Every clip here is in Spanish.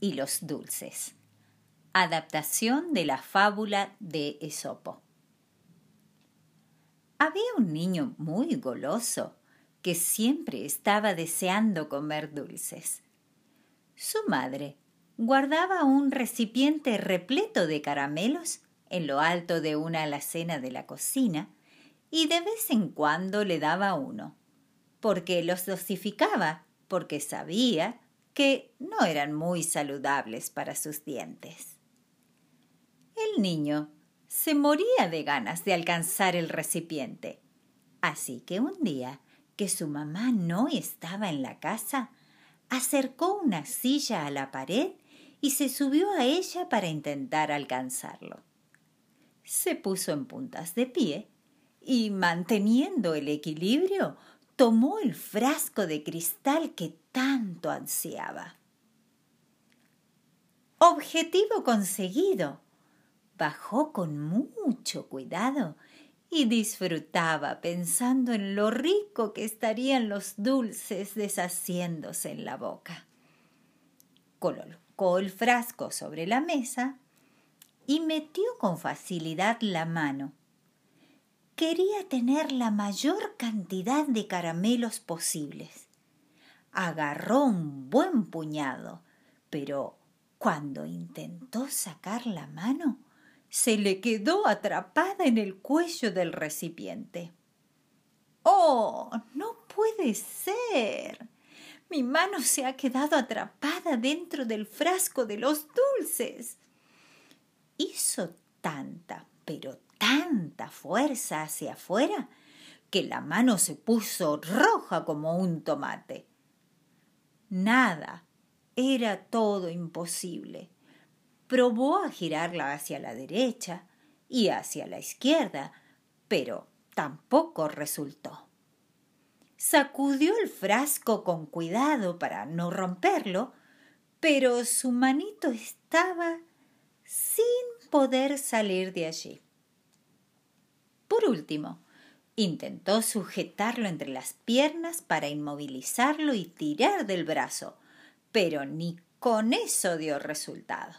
y los dulces. Adaptación de la fábula de Esopo. Había un niño muy goloso que siempre estaba deseando comer dulces. Su madre guardaba un recipiente repleto de caramelos en lo alto de una alacena de la cocina y de vez en cuando le daba uno, porque los dosificaba, porque sabía que no eran muy saludables para sus dientes. El niño se moría de ganas de alcanzar el recipiente, así que un día que su mamá no estaba en la casa, acercó una silla a la pared y se subió a ella para intentar alcanzarlo. Se puso en puntas de pie y, manteniendo el equilibrio, tomó el frasco de cristal que tanto ansiaba. Objetivo conseguido. Bajó con mucho cuidado y disfrutaba pensando en lo rico que estarían los dulces deshaciéndose en la boca. Colocó el frasco sobre la mesa y metió con facilidad la mano quería tener la mayor cantidad de caramelos posibles. Agarró un buen puñado, pero cuando intentó sacar la mano, se le quedó atrapada en el cuello del recipiente. ¡Oh! No puede ser. Mi mano se ha quedado atrapada dentro del frasco de los dulces. Hizo tanta, pero tanta fuerza hacia afuera que la mano se puso roja como un tomate. Nada, era todo imposible. Probó a girarla hacia la derecha y hacia la izquierda, pero tampoco resultó. Sacudió el frasco con cuidado para no romperlo, pero su manito estaba sin poder salir de allí. Por último, intentó sujetarlo entre las piernas para inmovilizarlo y tirar del brazo, pero ni con eso dio resultado.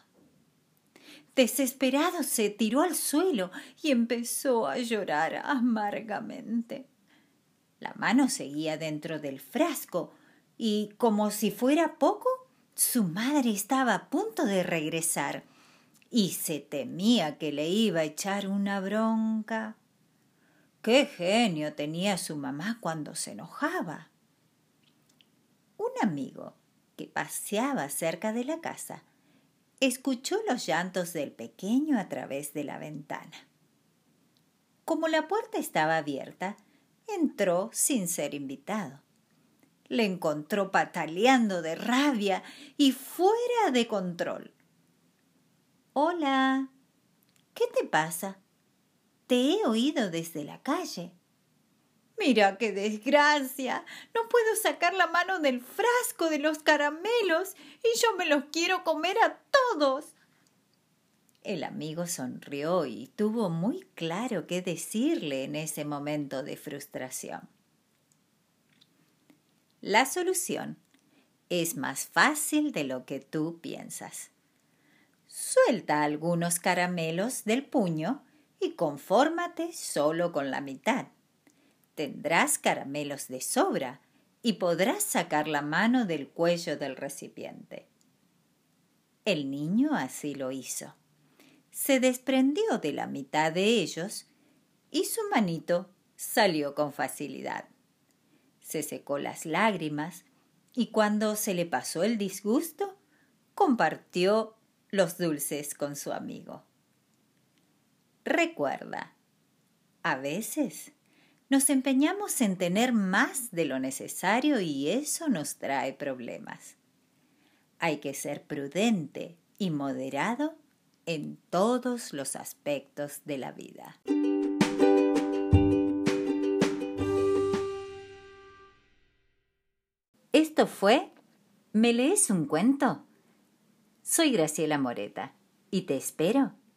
Desesperado se tiró al suelo y empezó a llorar amargamente. La mano seguía dentro del frasco y, como si fuera poco, su madre estaba a punto de regresar y se temía que le iba a echar una bronca. Qué genio tenía su mamá cuando se enojaba. Un amigo que paseaba cerca de la casa escuchó los llantos del pequeño a través de la ventana. Como la puerta estaba abierta, entró sin ser invitado. Le encontró pataleando de rabia y fuera de control. Hola. ¿Qué te pasa? Te he oído desde la calle. Mira qué desgracia. No puedo sacar la mano del frasco de los caramelos y yo me los quiero comer a todos. El amigo sonrió y tuvo muy claro qué decirle en ese momento de frustración. La solución es más fácil de lo que tú piensas. Suelta algunos caramelos del puño y confórmate solo con la mitad. Tendrás caramelos de sobra y podrás sacar la mano del cuello del recipiente. El niño así lo hizo. Se desprendió de la mitad de ellos y su manito salió con facilidad. Se secó las lágrimas y cuando se le pasó el disgusto, compartió los dulces con su amigo. Recuerda, a veces nos empeñamos en tener más de lo necesario y eso nos trae problemas. Hay que ser prudente y moderado en todos los aspectos de la vida. Esto fue ¿Me lees un cuento? Soy Graciela Moreta y te espero